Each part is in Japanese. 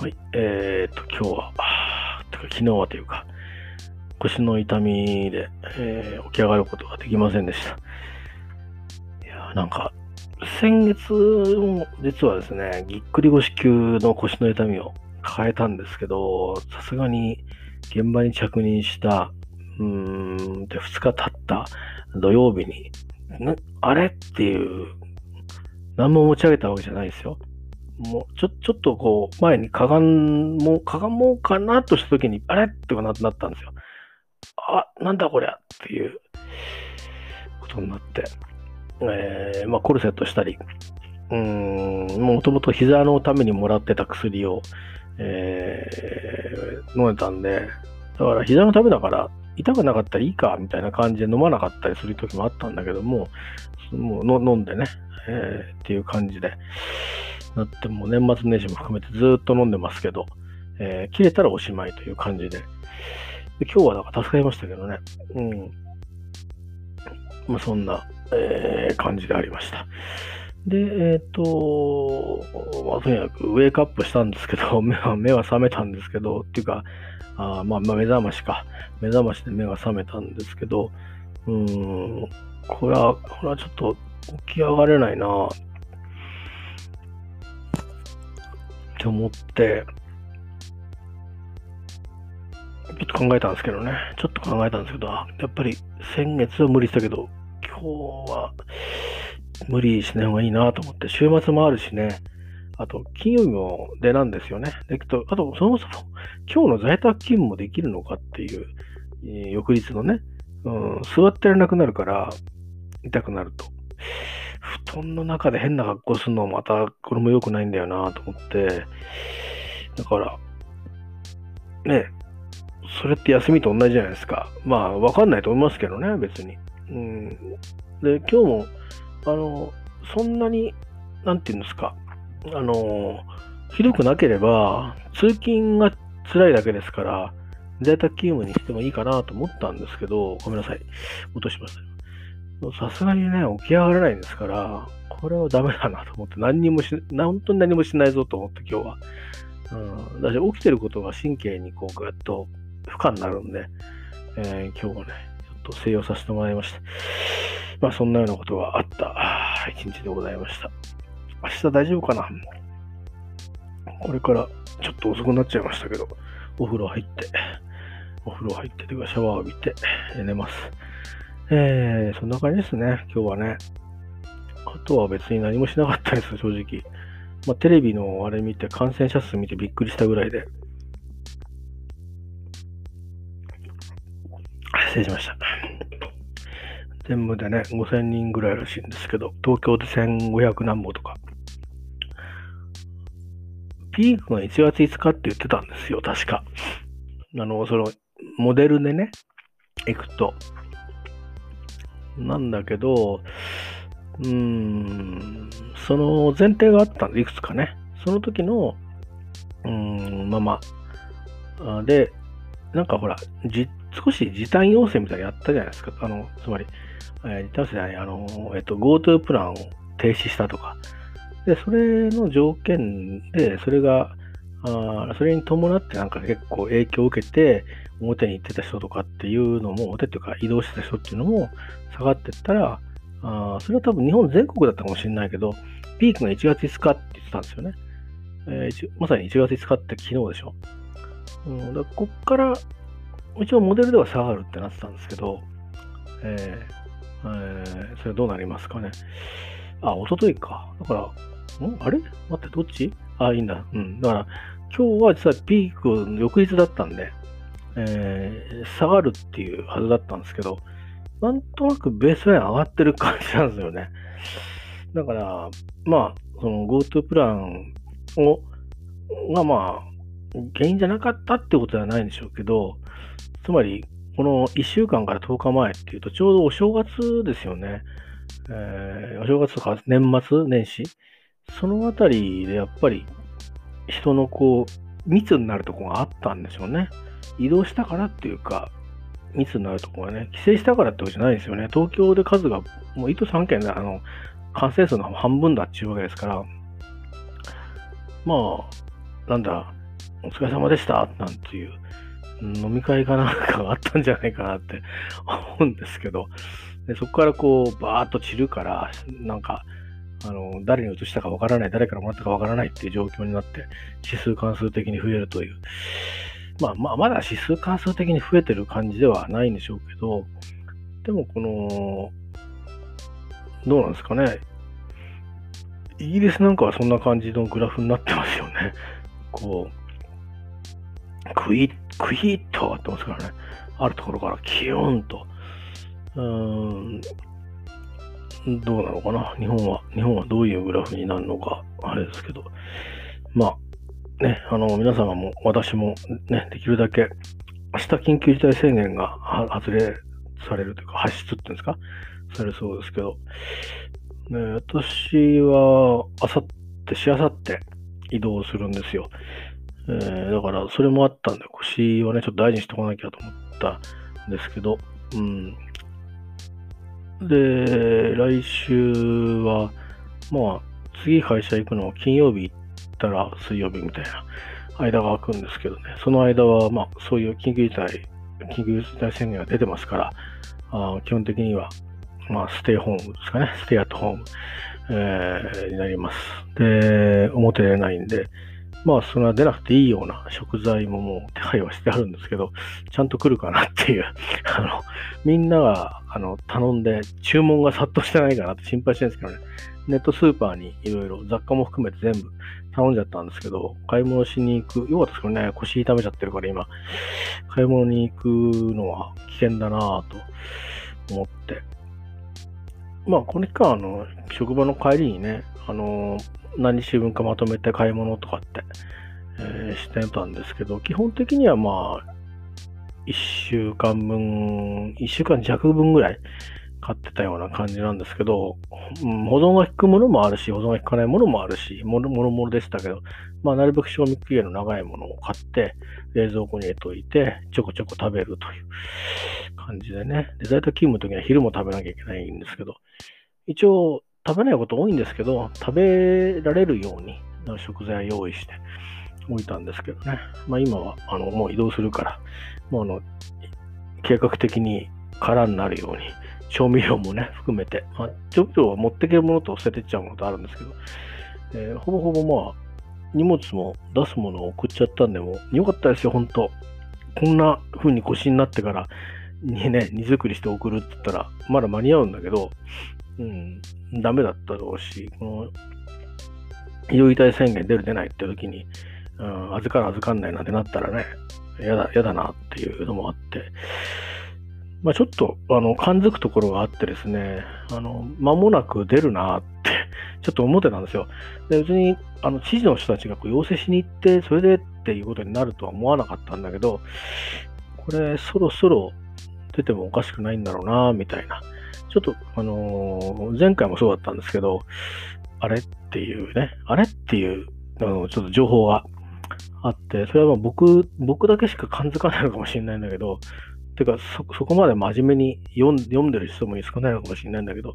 はい、えー、っと、今日は、てか昨日はというか、腰の痛みで、えー起き上がることができませんでした。いやなんか、先月も実はですね、ぎっくり腰級の腰の痛みを抱えたんですけど、さすがに現場に着任した、うーん、で、2日経った土曜日に、あれ？っていう、何も持ち上げたわけじゃないですよ。もう、ちょ、ちょっとこう、前にかがんもう、かがもうかなとした時に、あれ？ってなったんですよ。あ、なんだこりゃっていう。ことになって、えーまあ、コルセットしたり、うん、もともと膝のためにもらってた薬を、えー飲んでたんで、だから膝のためだから、痛くなかったらいいか、みたいな感じで飲まなかったりする時もあったんだけども、もう飲んでね、えーっていう感じで、なっても年末年始も含めてずっと飲んでますけど、えー切れたらおしまいという感じで、で今日はなんか助かりましたけどね、うん。まあそんな、えー感じでありました。で、えっ、と、まあ、とにかくウェイクアップしたんですけど、目は、目は覚めたんですけど、っていうか、あまあ、まあ、目覚ましか。目覚ましで目が覚めたんですけど、うん、これは、これはちょっと起き上がれないなっって思って、ちょっと考えたんですけどね。ちょっと考えたんですけど、やっぱり先月は無理したけど、今日は無理しない方がいいなと思って、週末もあるしね。あと、金曜日も出なんですよね。でとあと、そもそも今日の在宅勤務もできるのかっていう、え翌日のね、うん、座ってられなくなるから、痛くなると。布団の中で変な格好するのもまた、これも良くないんだよなと思って、だから、ね、それって休みと同じじゃないですか。まあ、わかんないと思いますけどね、別に。うん。で、今日も、あの、そんなに、なんていうんですか、あの、ひどくなければ、通勤が辛いだけですから、在宅勤務にしてもいいかなと思ったんですけど、ごめんなさい。落としました。さすがにね、起き上がれないんですから、これはダメだなと思って、何にもし、本当に何もしないぞと思って今日は。うん。だし、起きてることが神経にこう、ぐっと負荷になるんで、えー今日はね、ちょっと静養させてもらいました。まあ、そんなようなことがあった一日でございました。明日大丈夫かな？これからちょっと遅くなっちゃいましたけど、お風呂入って、お風呂入ってというかシャワー浴びて寝ます。えー、そんな感じですね、今日はね。あとは別に何もしなかったです、正直。まあ、テレビのあれ見て、感染者数見てびっくりしたぐらいで。失礼しました。全部でね、5000人ぐらいらしいんですけど、東京で1500何本とか。ピークが1月5日って言ってたんですよ、確か。あの、その、モデルでね、行くと。なんだけど、うーん、その前提があったんで、いくつかね。その時の、うーん、まま、で、なんかほら、じ少し時短要請みたいなのやったじゃないですか。あの、つまり、えー、時短要請じゃない、あの、えっと、GoTo プランを停止したとか。で、それの条件で、それが、あそれに伴ってなんか結構影響を受けて、表に行ってた人とかっていうのも、表っていうか移動してた人っていうのも下がってったら、あそれは多分日本全国だったかもしれないけど、ピークが1月5日って言ってたんですよね。えーまさに1月5日って昨日でしょ。うん、だからこっから、一応モデルでは下がるってなってたんですけど、えーえーそれどうなりますかね。あ、一昨日か。だから、ん？あれ？待って、どっち？あ、いいんだ。うん。だから、今日は実はピークの翌日だったんで、えー下がるっていうはずだったんですけど、なんとなくベースライン上がってる感じなんですよね。だから、まあ、その GoTo プランを、がまあ、原因じゃなかったってことではないんでしょうけど、つまり、この1週間から10日前っていうと、ちょうどお正月ですよね。えーお正月とか年末年始そのあたりでやっぱり人のこう密になるとこがあったんでしょうね。移動したからっていうか、密になるところがね、帰省したからってことじゃないですよね。東京で数がもう1都3県であの感染数の半分だっていうわけですから、まあ、なんだ、お疲れ様でしたなんていう飲み会かなんかがあったんじゃないかなって 思うんですけど、でそこからこう、バーっと散るから、なんか、あの、誰に移したかわからない、誰からもらったかわからないっていう状況になって、指数関数的に増えるという。まあまあ、まだ指数関数的に増えてる感じではないんでしょうけど、でもこの、どうなんですかね。イギリスなんかはそんな感じのグラフになってますよね。こう、クイッ、クイッと上がってますからね。あるところからキヨンと。うーん、どうなのかな？日本は、日本はどういうグラフになるのか、あれですけど。まあ、ね、あの、皆様も私もね、できるだけ、明日緊急事態宣言が外れされるというか、発出っていうんですか？されそうですけど、ね、私は、あさって、しあさって移動するんですよ。えー、だから、それもあったんで、腰はね、ちょっと大事にしておかなきゃと思ったんですけど、うん。で、来週は、まあ、次会社行くのは金曜日行ったら水曜日みたいな間が空くんですけどね、その間は、まあ、そういう緊急事態、緊急事態宣言が出てますから、あ基本的にはまあ、ステイホームですかね。ステイアットホーム、えー、になります。で、表出ないんで、まあ、それは出なくていいような食材ももう手配はしてあるんですけど、ちゃんと来るかなっていう、あの、みんなが、あの、頼んで注文が殺到してないかなって心配してるんですけどね、ネットスーパーにいろいろ雑貨も含めて全部頼んじゃったんですけど、買い物しに行く、よかったですけどね、腰痛めちゃってるから今、買い物に行くのは危険だなぁと思って、まあ、この期間、あの、職場の帰りにね、あの、何日分かまとめて買い物とかって、えー、してたんですけど、基本的にはまあ、1週間分、1週間弱分ぐらい買ってたような感じなんですけど、うん、保存が効くものもあるし、保存が効かないものもあるし、もろもろでしたけど、まあ、なるべく賞味期限の長いものを買って、冷蔵庫に入れといて、ちょこちょこ食べるという感じでね。で、在宅勤務の時には昼も食べなきゃいけないんですけど、一応食べないこと多いんですけど、食べられるように食材用意しておいたんですけどね。まあ今は、あの、もう移動するから、もうあの、計画的に空になるように、調味料もね、含めて、まあ、調味料は持っていけるものと捨ててっちゃうものとあるんですけど、えー、ほぼほぼまあ、荷物も出すものを送っちゃったんで、もよかったですよ、本当こんな風に腰になってから、にね、荷造りして送るって言ったら、まだ間に合うんだけど、うん、ダメだったろうし、この、医療遺体宣言出る出ないって時に、うん、預かる預かんないなんてなったらね、やだ、やだなっていうのもあって、まあちょっと、あの、感づくところがあってですね、あの、間もなく出るなって ちょっと思ってたんですよ。で、別に、あの、知事の人たちがこう要請しに行って、それでっていうことになるとは思わなかったんだけど、これ、そろそろ出てもおかしくないんだろうな、みたいな。ちょっと、あのー、前回もそうだったんですけど、あれっていうね、あれっていう、あのちょっと情報があって、それはま僕、僕だけしか感づかないのかもしれないんだけど、てかそ、そこまで真面目に読ん読んでる人も少ないのかもしれないんだけど、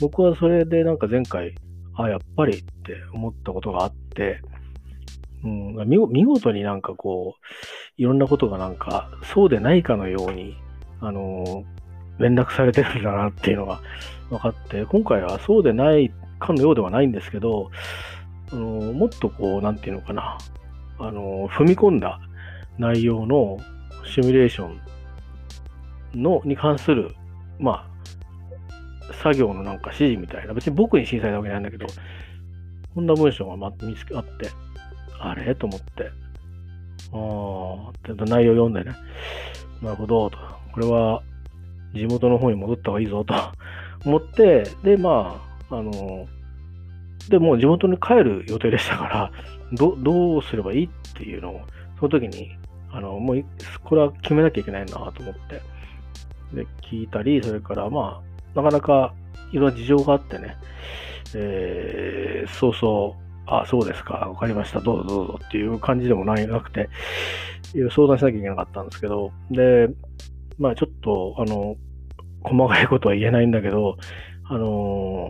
僕はそれでなんか前回、あ、やっぱりって思ったことがあって、うん、見事になんかこう、いろんなことがなんか、そうでないかのように、あの連絡されてるんだなっていうのが分かって、今回はそうでないかのようではないんですけど、あのもっとこう、なんていうのかな、あの踏み込んだ内容のシミュレーションのに関する、まあ、作業のなんか指示みたいな、別に僕に指示されたわけじゃないんだけど、こんな文章が見つけあって、あれ？と思って、ああ、って内容読んでね、なるほど、と。これは地元の方に戻った方がいいぞと。思って、で、まあ、あの、で、も地元に帰る予定でしたから、どどうすればいいっていうのを、その時に、あの、もう、これは決めなきゃいけないなと思って、で、聞いたり、それから、まあ、なかなかいろんな事情があってね、えー、そうそう、あ、そうですか、わかりました、どうぞどうぞっていう感じでもなくて、相談しなきゃいけなかったんですけど、で、まあちょっと、あの、細かいことは言えないんだけど、あの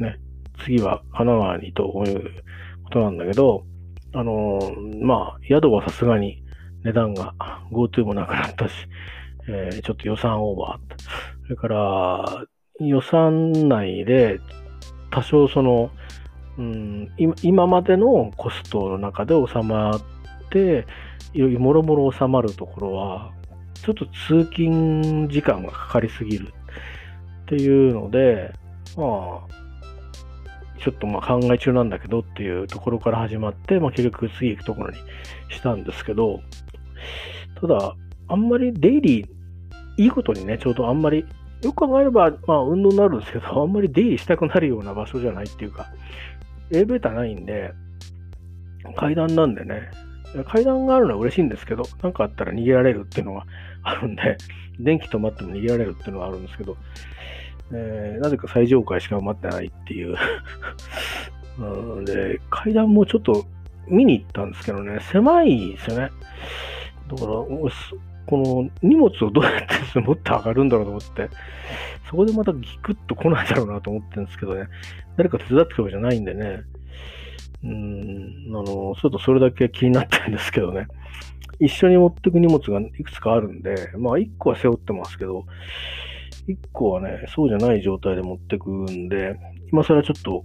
ー、ね、次は神奈川にということなんだけど、あのー、まあ、宿はさすがに値段が GoTo もなくなったし、えー、ちょっと予算オーバー。それから、予算内で多少その、うん、今までのコストの中で収まって、よりもろもろ収まるところは、ちょっと通勤時間がかかりすぎるっていうので、まあ、ちょっとまあ考え中なんだけどっていうところから始まって、まあ結局次行くところにしたんですけど、ただ、あんまりデイリー、いいことにね、ちょうどあんまり、よく考えれば、まあ運動になるんですけど、あんまり出入りしたくなるような場所じゃないっていうか、エレベーターないんで、階段なんでね、階段があるのは嬉しいんですけど、なんかあったら逃げられるっていうのがあるんで、電気止まっても逃げられるっていうのはあるんですけど、えー、なぜか最上階しか埋まってないっていう。で、階段もちょっと見に行ったんですけどね、狭いですよね。だから、この荷物をどうやって持って上がるんだろうと思って、そこでまたギクッと来ないだろうなと思ってるんですけどね、誰か手伝ってくるわけじゃないんでね、うん、あの、ちょっとそれだけ気になってるんですけどね、一緒に持ってく荷物がいくつかあるんで、まあ一個は背負ってますけど、1個はね、そうじゃない状態で持ってくんで、今更ちょっと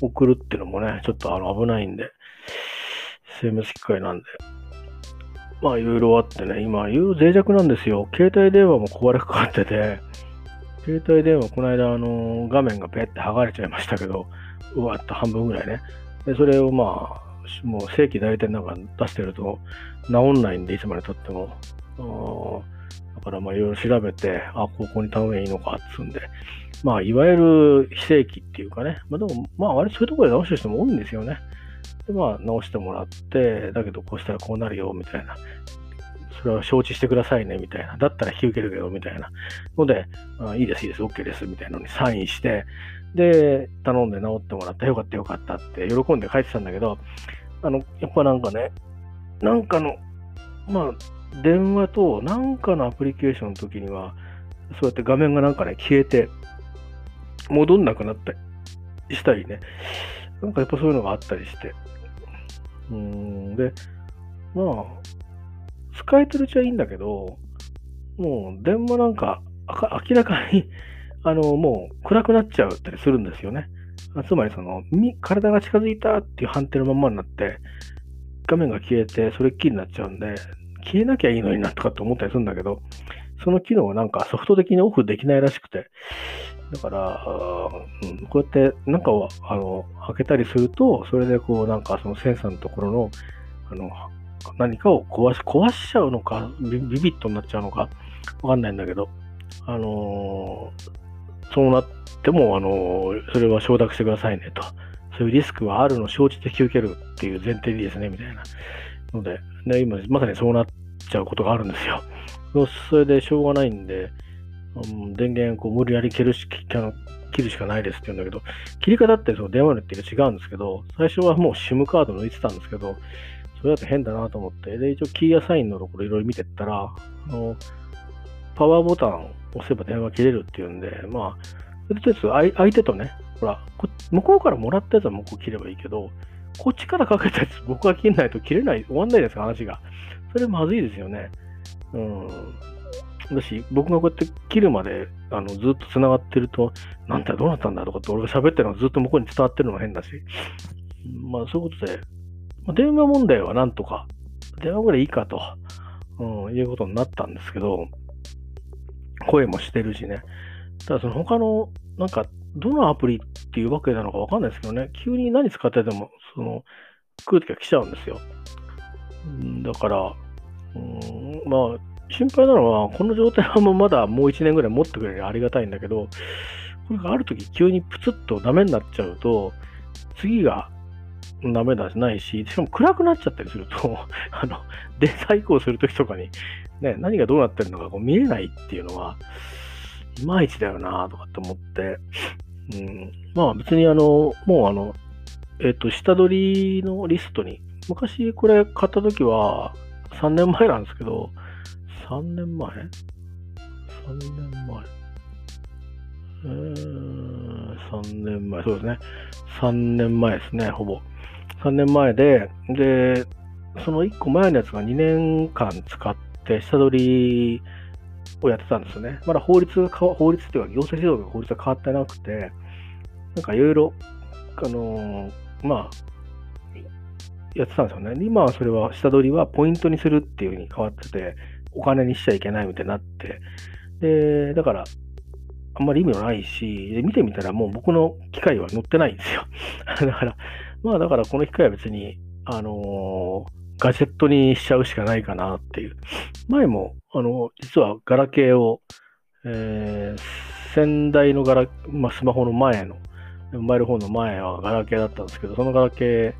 送るっていうのもね、ちょっとあの危ないんで、精密機械なんで。まあいろいろあってね、今いろいろ脆弱なんですよ。携帯電話も壊れかかってて、携帯電話この間あの画面がペって剥がれちゃいましたけど、うわっと半分ぐらいね。で、それをまあ、もう正規代理店なんか出してると治んないんで、いつまで経っても。だからまあいろいろ調べて、あ、ここに頼めばいいのかっつうんで、まあいわゆる非正規っていうかね、まあでもまあ割とそういうところで直してる人も多いんですよね。でまあ直してもらって、だけどこうしたらこうなるよみたいな。それは承知してくださいねみたいな。だったら引き受けるけどみたいな。ので、あいいです、いいです、OK ですみたいなのにサインして、で、頼んで直ってもらった。よかったよかったって喜んで帰ってたんだけど、あの、やっぱなんかね、なんかの、まあ、電話となんかのアプリケーションの時には、そうやって画面がなんかね、消えて、戻んなくなったりしたりね、なんかやっぱそういうのがあったりして。うーん、で、まあ、使えてるうちはいいんだけど、もう電話なんか明らかに あの、もう暗くなっちゃうったりするんですよね。つまりその、体が近づいたっていう判定のままになって、画面が消えてそれっきりになっちゃうんで、消えなきゃいいのになとかって思ったりするんだけど、その機能はなんかソフト的にオフできないらしくて、だから、うん、こうやってなんかをあの開けたりすると、それでこうなんかそのセンサーのところのあの何かを壊し壊しちゃうのかビ、ビットになっちゃうのか、わかんないんだけど、あのー、そうなっても、あのー、それは承諾してくださいねと。そういうリスクはあるの承知で引き受けるっていう前提でですね、みたいな。ので、で今まさにそうなっちゃうことがあるんですよ。それでしょうがないんで、うん、電源こう無理やり切るし切るしかないですって言うんだけど、切り方ってその電話によって違うんですけど、最初はもう SIM カード抜いてたんですけど、それだと変だなと思って、で、一応キーアサインのところいろいろ見てったら、あのパワーボタンを押せば電話切れるっていうんで、まあ、とりあえず相手とね、ほら、向こうからもらったやつは向こう切ればいいけど、こっちからかけたやつ僕が切んないと切れない、終わんないですか、話が。それまずいですよね。うん。だし、僕がこうやって切るまであのずっと繋がってると、なんてどうなったんだとかって俺が喋ってるのがずっと向こうに伝わってるのが変だし。まあそういうことで、電話問題はなんとか、電話ぐらいいいかと、うん、いうことになったんですけど、声もしてるしね。ただその他の、なんかどのアプリっていうわけなのかわかんないですけどね、急に何使ってても、その、来るときが来ちゃうんですよ。だから、うん、まあ、心配なのは、この状態はもうまだもう1年ぐらい持ってくれるありがたいんだけど、これがあるとき急にプツッとダメになっちゃうと、次がダメだしないし、しかも暗くなっちゃったりすると、あの、データ移行するときとかに、ね、何がどうなってるのかこう見えないっていうのは、いまいちだよなとかって思って、うん、まあ別にあの、もうあの、えっ、と、下取りのリストに、昔これ買った時は3年前なんですけど、3年前 ?3 年前。えー、3年前、そうですね。3年前ですね、ほぼ。3年前で、で、その1個前のやつが2年間使って下取りをやってたんですよね。まだ法律が、法律っていうか行政指導の法律が変わってなくて、なんかいろいろ、あのー、まあ、やってたんですよね。今はそれは下取りはポイントにするっていう風に変わってて、お金にしちゃいけないみたいになって、で、だから、あんまり意味はないし、で見てみたらもう僕の機械は載ってないんですよ。だから、まあだからこの機械は別に、あのーガジェットにしちゃうしかないかなっていう。前も、あの、実はガラケーを、えー、先代のガラ、まあ、スマホの前の、モバイルフォンの前はガラケーだったんですけど、そのガラケー、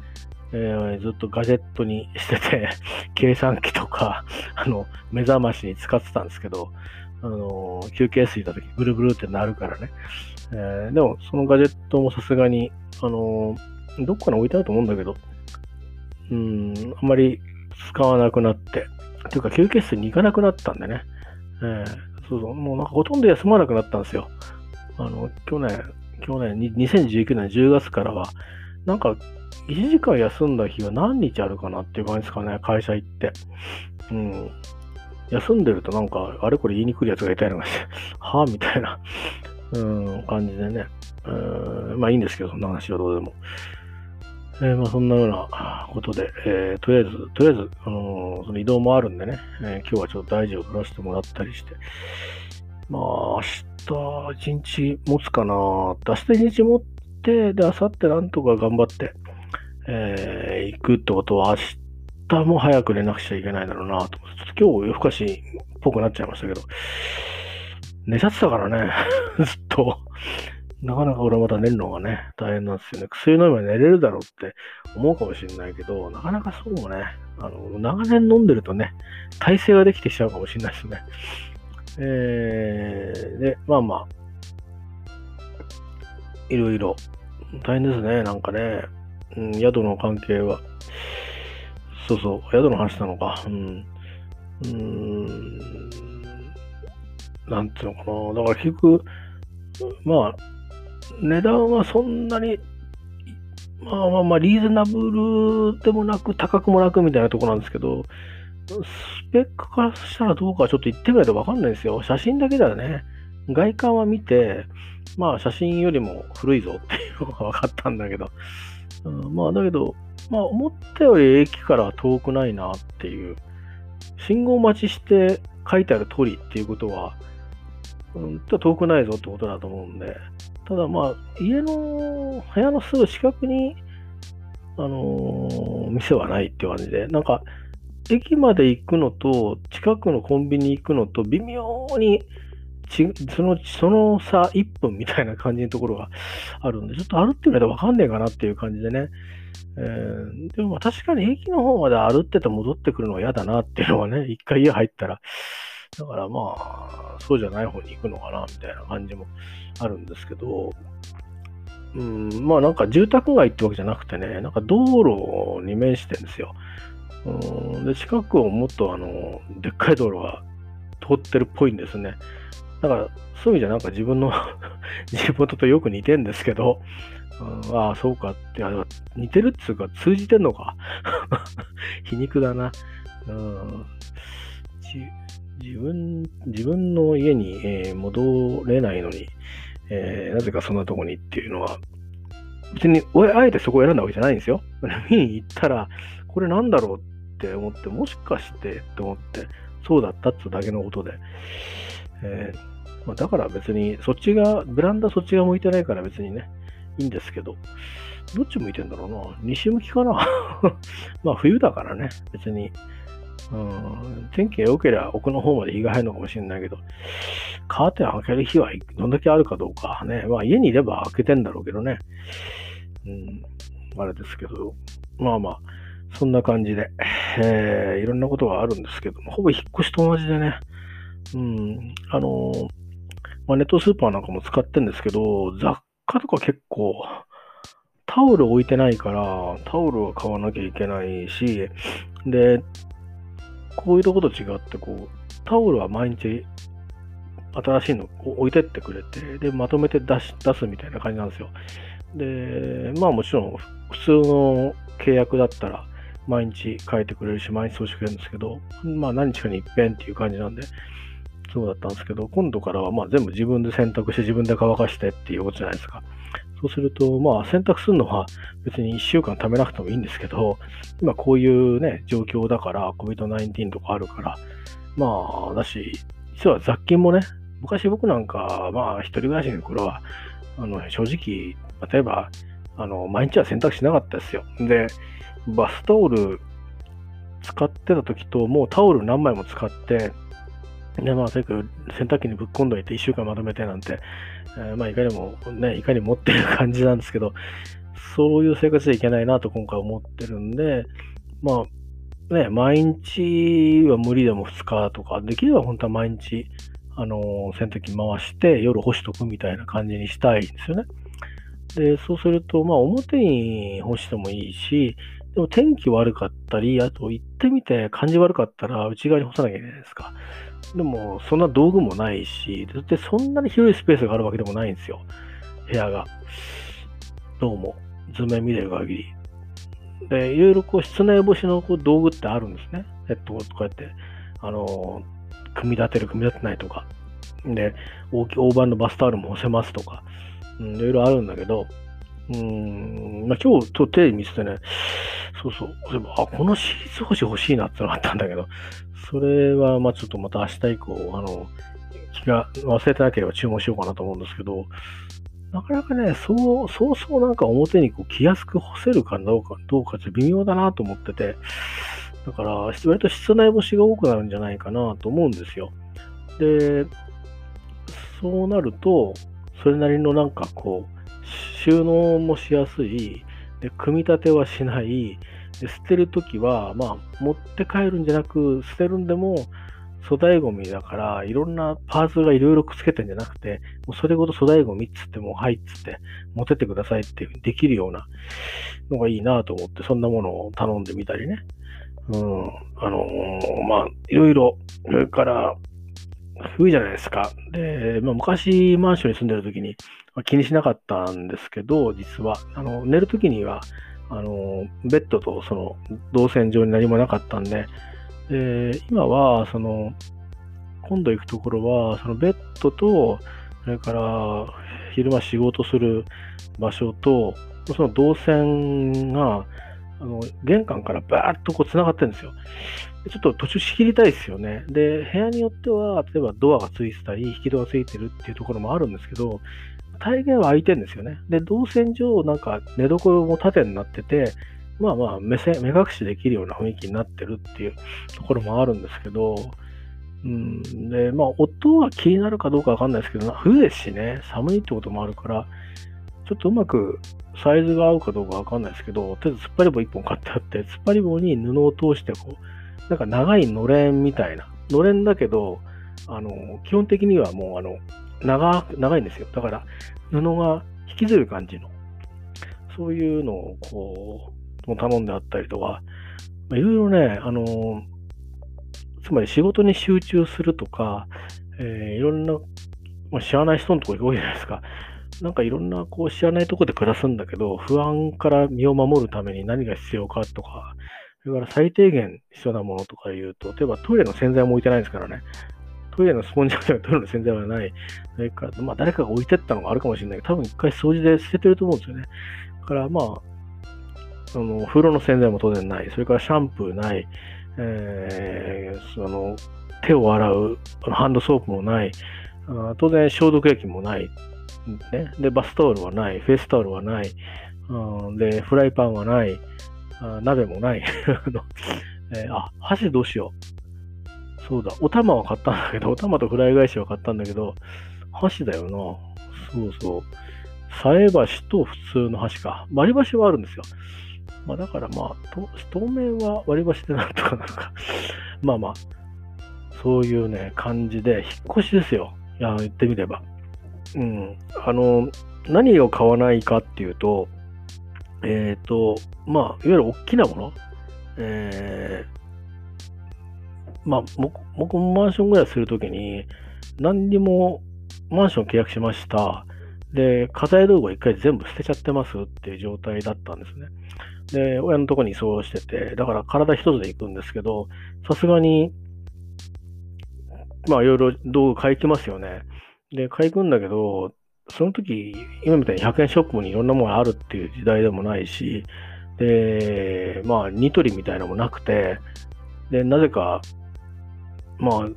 えー、ずっとガジェットにしてて、計算機とか、あの、目覚ましに使ってたんですけど、あの、休憩室いた時ブルブルってなるからね。えー、でも、そのガジェットもさすがに、あの、どっかに置いてあると思うんだけど、うん、あんまり使わなくなって、というか休憩室に行かなくなったんでね、えー、そうそう、もうなんかほとんど休まなくなったんですよ。あの、去年、去年、2019年10月からは、なんか1時間休んだ日は何日あるかなっていう感じですかね、会社行って。うん。休んでるとなんか、あれこれ言いに来るやつがいたりとかして、はぁみたいな、うん、感じでね。うん、まあいいんですけど、そんな話はどうでも。えー、まあそんなようなことで、えー、とりあえず、とりあえず、あのー、その移動もあるんでね、え今日はちょっと大事を取らせてもらったりして、まあ明日一日持つかな明日一日持って、で、明後日なんとか頑張って、え行くってことは明日も早く寝なくちゃいけないだろうなと。ちょっと今日夜更かしっぽくなっちゃいましたけど、寝ちゃってたからね、ずっと。なかなか俺また寝るのがね、大変なんですよね。薬飲めば寝れるだろうって思うかもしれないけど、なかなかそうもね、あの、長年飲んでるとね、耐性ができてきちゃうかもしれないですね。えー、で、まあまあ、いろいろ、大変ですね、なんかね、うん、宿の関係は。そうそう、宿の話なのか。うん。うーん、なんていうのかな。だから結局、まあ、値段はそんなに、まあまあまあ、リーズナブルでもなく、高くもなくみたいなとこなんですけど、スペックからしたらどうかはちょっと言ってみないとわかんないですよ。写真だけではね、外観は見て、まあ写真よりも古いぞっていうのが分かったんだけど、うん、まあだけど、まあ思ったより駅から遠くないなっていう、信号待ちして書いてある通りっていうことは、うんと、遠くないぞってことだと思うんで、ただまあ、家の部屋のすぐ近くに、あのー、店はないって感じで、なんか、駅まで行くのと、近くのコンビニ行くのと、微妙にち、その、その差1分みたいな感じのところがあるんで、ちょっと歩ってみないとわかんねえかなっていう感じでね。えー、でも確かに駅の方まで歩ってて戻ってくるのは嫌だなっていうのはね、一回家入ったらだからまあ、そうじゃない方に行くのかな、みたいな感じもあるんですけど、うん、まあなんか住宅街ってわけじゃなくてね、なんか道路に面してんですよ。うん、で、近くをもっとあの、でっかい道路が通ってるっぽいんですね。だから、そういう意味じゃなんか自分の 地元とよく似てんですけど、うん、ああ、そうかって、あ似てるっつうか通じてんのか。皮肉だな。うん自分、自分の家に、えー、戻れないのに、えー、なぜかそんなとこにっていうのは、別に、俺、あえてそこを選んだわけじゃないんですよ。見に行ったら、これなんだろうって思って、もしかしてって思って、そうだったってだけのことで。えー、まあ、だから別に、そっちが、ベランダそっちが向いてないから別にね、いいんですけど、どっち向いてんだろうな。西向きかな。まあ冬だからね、別に。うん、天気が良ければ奥の方まで日が入るのかもしれないけど、カーテン開ける日はどんだけあるかどうか。ね。まあ家にいれば開けてんだろうけどね。うん、あれですけど、まあまあ、そんな感じで、えー、いろんなことがあるんですけども、ほぼ引っ越しと同じでね、うん、あのー、まあ、ネットスーパーなんかも使ってんですけど、雑貨とか結構、タオル置いてないから、タオルは買わなきゃいけないし、で、こういうとこと違って、こう、タオルは毎日新しいのを置いてってくれて、で、まとめて出し出すみたいな感じなんですよ。で、まあもちろん、普通の契約だったら、毎日変えてくれるし、毎日そうしてくれるんですけど、まあ何日かに一遍っていう感じなんで、そうだったんですけど、今度からはまあ全部自分で選択して自分で乾かしてっていうことじゃないですか。そうすると、まあ選択するのは別に1週間貯めなくてもいいんですけど、今こういうね、状況だから、COVID-19 とかあるから、まあ、だし、実は雑菌もね、昔僕なんか、まあ一人暮らしの頃は、あの、正直、例えば、あの、毎日は洗濯しなかったですよ。で、バスタオル使ってた時と、もうタオル何枚も使って、で、まあ、とにかく洗濯機にぶっ込んどいて1週間まとめてなんて、えー、まあ、いかにもね、いかに持っている感じなんですけど、そういう生活でいけないなと今回思ってるんで、まあ、ね、毎日は無理でも2日とか、できれば本当は毎日、あのー、洗濯機回して夜干しとくみたいな感じにしたいんですよね。で、そうすると、まあ、表に干してもいいし、でも天気悪かったり、あと行ってみて感じ悪かったら内側に干さなきゃいけないですか。でも、そんな道具もないし、だってそんなに広いスペースがあるわけでもないんですよ。部屋が。どうも、図面見れる限り。で、いろいろこう、室内干しのこう道具ってあるんですね。えっと、こうやって、あの組み立てる、組み立てないとか。で、大き大判のバスタオルも干せますとか。うん、いろいろあるんだけど、うん、まあ、今日と手見せてね、そうそう、あ、このシーツ干し欲しいなってのがあったんだけど、それは、ま、ちょっとまた明日以降、あの、気が忘れてなければ注文しようかなと思うんですけど、なかなかね、そう、そうそうなんか表にこう着やすく干せるかどうか、どうかって微妙だなと思ってて、だから、割と室内干しが多くなるんじゃないかなと思うんですよ。で、そうなると、それなりのなんかこう、収納もしやすい、で組み立てはしない、で捨てるときは、まあ、持って帰るんじゃなく、捨てるんでも、粗大ゴミだから、いろんなパーツがいろいろくっつけてんじゃなくて、もうそれごと粗大ゴミっつってもう、はいっつって、持ってってくださいっていうできるようなのがいいなと思って、そんなものを頼んでみたりね。うん。あのー、まあ、いろいろ、それから、冬じゃないですか。で、まあ、昔マンションに住んでる時に、まあ、気にしなかったんですけど、実は、あの、寝る時には、あの、ベッドとその動線上に何もなかったんで、で今は、その、今度行くところは、そのベッドと、それから昼間仕事する場所と、その動線が、あの玄関からバーッとこう繋がってるんですよ。ちょっと途中仕切りたいですよね。で、部屋によっては、例えばドアがついてたり、引き戸がついてるっていうところもあるんですけど、大概は空いてるんですよね。で、動線上、なんか寝所も縦になってて、まあまあ目線、目隠しできるような雰囲気になってるっていうところもあるんですけど、うん、で、まあ音は気になるかどうかわかんないですけど、冬ですしね、寒いってこともあるから、ちょっとうまくサイズが合うかどうかわかんないですけど、とりあえず突っ張り棒1本買ってあって、突っ張り棒に布を通してこう、なんか長いのれんみたいな。のれんだけど、あの、基本的にはもうあの、長、長いんですよ。だから、布が引きずる感じの、そういうのをこう、頼んであったりとか、いろいろね、あの、つまり仕事に集中するとか、えー、いろんな、まあ、知らない人のところ行くわけじゃないですか。なんかいろんなこう知らないとこで暮らすんだけど、不安から身を守るために何が必要かとか、それから最低限必要なものとか言うと、例えばトイレの洗剤も置いてないですからね。トイレのスポンジとかトイレの洗剤はない。それから、まあ誰かが置いてったのがあるかもしれないけど、多分一回掃除で捨ててると思うんですよね。だからまあ、その風呂の洗剤も当然ない。それからシャンプーない。えー、その手を洗うハンドソープもない。あ当然消毒液もない。ね、で、バスタオルはない。フェイスタオルはない。うん、で、フライパンはない。あ鍋もない。えー、あ、箸どうしよう。そうだ、お玉は買ったんだけど、お玉とフライ返しは買ったんだけど、箸だよな。そうそう。菜箸と普通の箸か。割り箸はあるんですよ。まあだからまあ、当面は割り箸でなんとかなるか。まあまあ、そういうね、感じで、引っ越しですよ。いや、言ってみれば。うん。あの、何を買わないかっていうと、えっ、ー、と、まあ、いわゆる大きなもの、えー、まあ、僕もマンションぐらいするときに、何にもマンション契約しました。で、家財道具を一回全部捨てちゃってますっていう状態だったんですね。で、親のとこに移送してて、だから体一つで行くんですけど、さすがに、まあいろいろ道具買いきますよね。で、買いくんだけど、その時、今みたいに100円ショップにいろんなものがあるっていう時代でもないし、で、まあ、ニトリみたいなのもなくて、で、なぜか、まあ、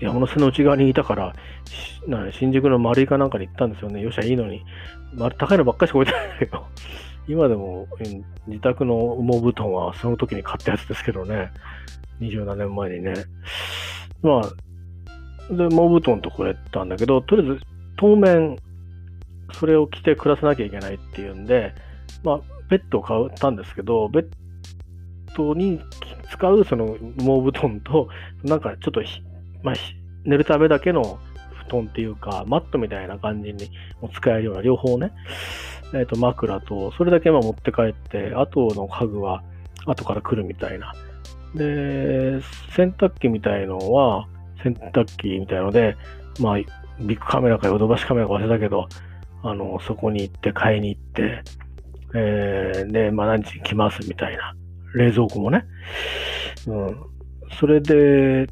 山手線の内側にいたから、新宿の丸いかなんかに行ったんですよね。よっしゃ、いいのに。高いのばっかしか置いてないんだけど、今でも自宅の羽毛布団はその時に買ったやつですけどね。27年前にね。まあ、で、羽毛布団とこれったんだけど、とりあえず当面、それを着て暮らさなきゃいけないっていうんで、まあ、ベッドを買ったんですけど、ベッドに使うその羽毛布団と、なんかちょっとまあ、寝るためだけの布団っていうか、マットみたいな感じにも使えるような、両方ね、え、ー、と、枕と、それだけま持って帰って、あとの家具は後から来るみたいな。で、洗濯機みたいのは、洗濯機みたいので、まあ、ビッグカメラかヨドバシカメラか忘れたけど、あの、そこに行って買いに行って、えー、で、まあ何時に来ますみたいな。冷蔵庫もね。うん。それで、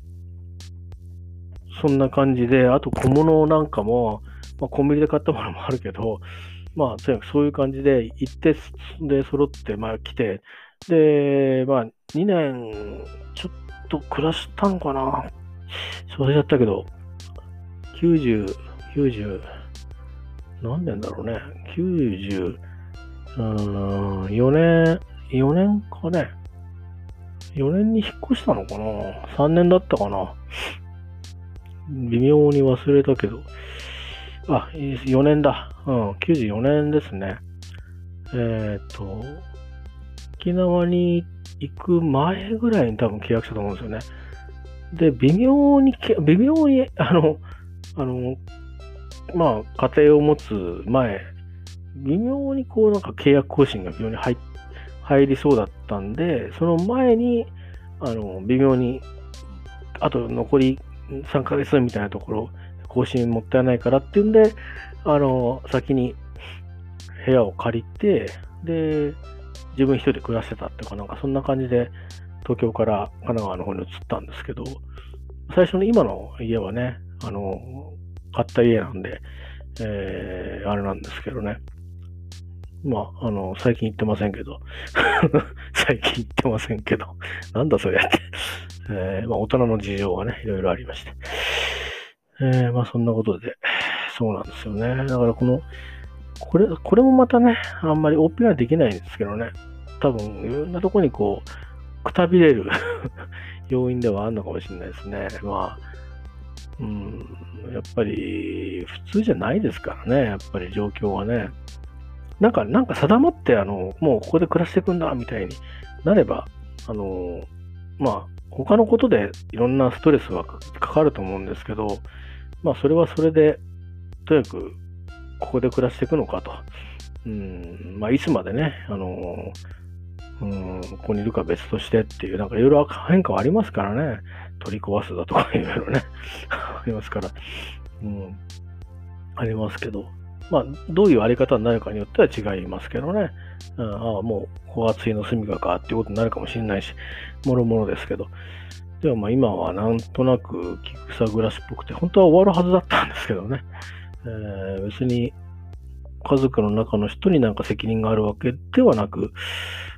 そんな感じで、あと小物なんかも、まあ、コンビニで買ったものもあるけど、まあ、とにかくそういう感じで行って、で、揃って、まあ来て、で、まあ、2年ちょっと暮らしたのかな忘れちゃったけど、90、90、何年だろうね。94年、4年かね。4年に引っ越したのかな ?3 年だったかな微妙に忘れたけど、あ、4年だ。うん、94年ですね。えっ、ー、と、沖縄に行く前ぐらいに多分契約したと思うんですよね。で、微妙に、微妙に、あの、あの、まあ、家庭を持つ前、微妙にこうなんか契約更新が微妙に入入りそうだったんで、その前に、あの、微妙に、あと残り3ヶ月みたいなところ、更新もったいないからっていうんで、あの、先に部屋を借りて、で、自分一人で暮らしてたっていうか、なんかそんな感じで、東京から神奈川の方に移ったんですけど、最初の今の家はね、あの、買った家なんで、えー、あれなんですけどね。まあ、あの、最近行ってませんけど。最近行ってませんけど。なんだそれって。えー、まあ、大人の事情がね、いろいろありまして。えー、まあ、そんなことで、そうなんですよね。だからこの、これ、これもまたね、あんまり大っぴらできないんですけどね。多分、いろんなとこにこう、くたびれる 要因ではあるのかもしれないですね。まあ、うん、やっぱり、普通じゃないですからね、やっぱり状況はね。なんか、なんか定まって、あの、もうここで暮らしていくんだ、みたいになれば、あの、まあ、他のことでいろんなストレスはかかると思うんですけど、まあ、それはそれで、とにかく、ここで暮らしていくのかと。うん、まあ、いつまでね、あの、うん、ここにいるか別としてっていう、なんかいろいろ変化はありますからね。取り壊すだとかいろいろね、ありますから。うん、ありますけど。まあ、どういうあり方になるかによっては違いますけどね。うん、ああ、もう、ここが次の住みかかっていうことになるかもしれないし、もろもろですけど。でもまあ今はなんとなくキクサ暮らしっぽくて、本当は終わるはずだったんですけどね。えー、別に家族の中の人になんか責任があるわけではなく、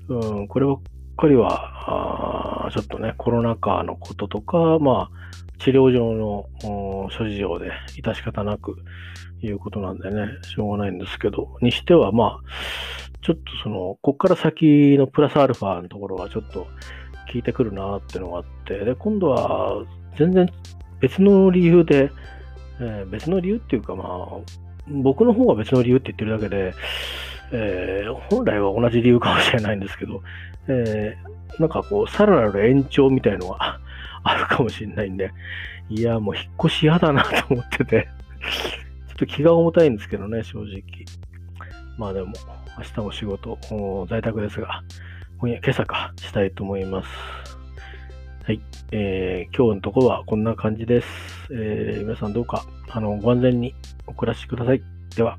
うん、こればっかりは、ちょっとね、コロナ禍のこととか、まあ、治療上の諸事情で致し方なくいうことなんでね、しょうがないんですけど、にしてはまあ、ちょっとその、こっから先のプラスアルファのところはちょっと効いてくるなっていうのがあって、で、今度は全然別の理由で、えー、別の理由っていうかまあ、僕の方が別の理由って言ってるだけで、えー、本来は同じ理由かもしれないんですけど、えー、なんかこう、さらなる延長みたいのが あるかもしれないんで、いや、もう引っ越し嫌だなと思っててちょっと気が重たいんですけどね、正直。まあでも、明日も仕事、在宅ですが、今夜、今朝か、したいと思います。はい。えー、今日のところはこんな感じです。えー、皆さんどうか、あの、ご安全にお暮らしください。では。